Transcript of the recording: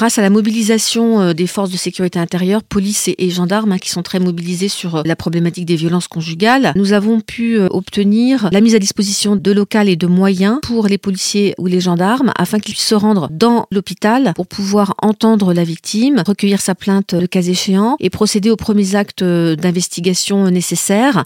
grâce à la mobilisation euh, des forces de sécurité intérieure, police et, gendarmes, hein, qui sont très mobilisés sur euh, la problématique des violences conjugales, nous avons pu euh, obtenir la mise à disposition de locales et de moyens pour les policiers ou les gendarmes afin qu'ils puissent se rendre dans l'hôpital pour pouvoir entendre la victime, recueillir sa plainte le cas échéant et procéder aux premiers actes d'investigation nécessaires.